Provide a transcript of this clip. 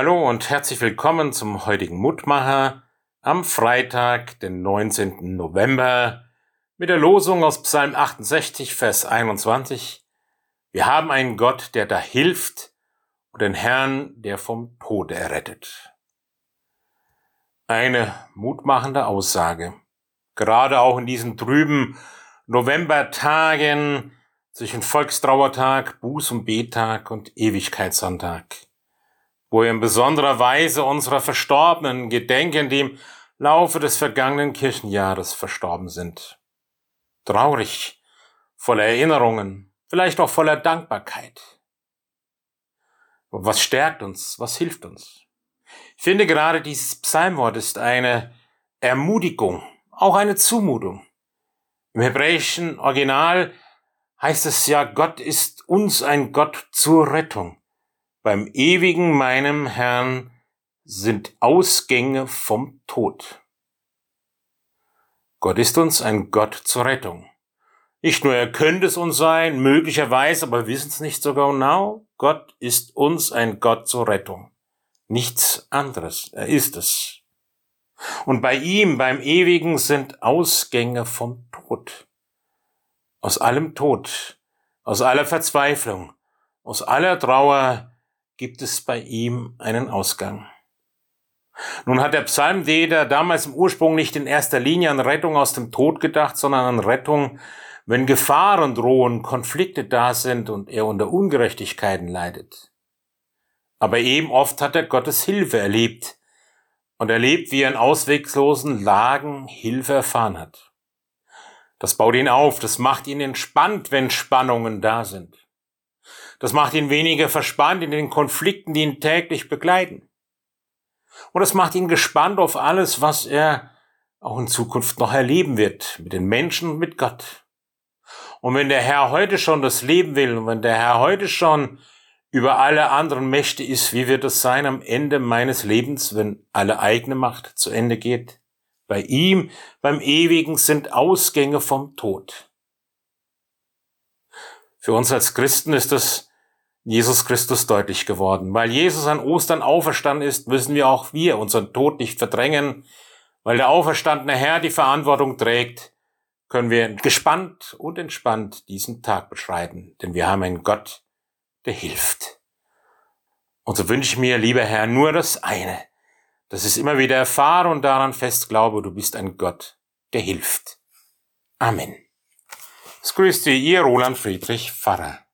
Hallo und herzlich willkommen zum heutigen Mutmacher am Freitag, den 19. November, mit der Losung aus Psalm 68, Vers 21. Wir haben einen Gott, der da hilft und den Herrn, der vom Tode errettet. Eine mutmachende Aussage. Gerade auch in diesen trüben Novembertagen zwischen Volkstrauertag, Buß- und Bettag und Ewigkeitssonntag wo wir in besonderer Weise unserer Verstorbenen gedenken, die im Laufe des vergangenen Kirchenjahres verstorben sind. Traurig, voller Erinnerungen, vielleicht auch voller Dankbarkeit. Was stärkt uns? Was hilft uns? Ich finde gerade dieses Psalmwort ist eine Ermutigung, auch eine Zumutung. Im hebräischen Original heißt es ja, Gott ist uns ein Gott zur Rettung. Beim ewigen meinem Herrn sind Ausgänge vom Tod. Gott ist uns ein Gott zur Rettung. Nicht nur er könnte es uns sein, möglicherweise, aber wissen es nicht so genau. Gott ist uns ein Gott zur Rettung. Nichts anderes. Er ist es. Und bei ihm, beim Ewigen, sind Ausgänge vom Tod. Aus allem Tod, aus aller Verzweiflung, aus aller Trauer gibt es bei ihm einen Ausgang. Nun hat der Psalmdichter damals im Ursprung nicht in erster Linie an Rettung aus dem Tod gedacht, sondern an Rettung, wenn Gefahren drohen, Konflikte da sind und er unter Ungerechtigkeiten leidet. Aber eben oft hat er Gottes Hilfe erlebt und erlebt, wie er in ausweglosen Lagen Hilfe erfahren hat. Das baut ihn auf, das macht ihn entspannt, wenn Spannungen da sind. Das macht ihn weniger verspannt in den Konflikten, die ihn täglich begleiten. Und es macht ihn gespannt auf alles, was er auch in Zukunft noch erleben wird, mit den Menschen und mit Gott. Und wenn der Herr heute schon das Leben will und wenn der Herr heute schon über alle anderen Mächte ist, wie wird es sein am Ende meines Lebens, wenn alle eigene Macht zu Ende geht? Bei ihm, beim Ewigen, sind Ausgänge vom Tod. Für uns als Christen ist es Jesus Christus deutlich geworden. Weil Jesus an Ostern auferstanden ist, müssen wir auch wir unseren Tod nicht verdrängen. Weil der auferstandene Herr die Verantwortung trägt, können wir gespannt und entspannt diesen Tag beschreiten. Denn wir haben einen Gott, der hilft. Und so wünsche ich mir, lieber Herr, nur das eine. dass ich immer wieder erfahre und daran fest glaube, du bist ein Gott, der hilft. Amen. Es grüßt dir, ihr Roland Friedrich Pfarrer.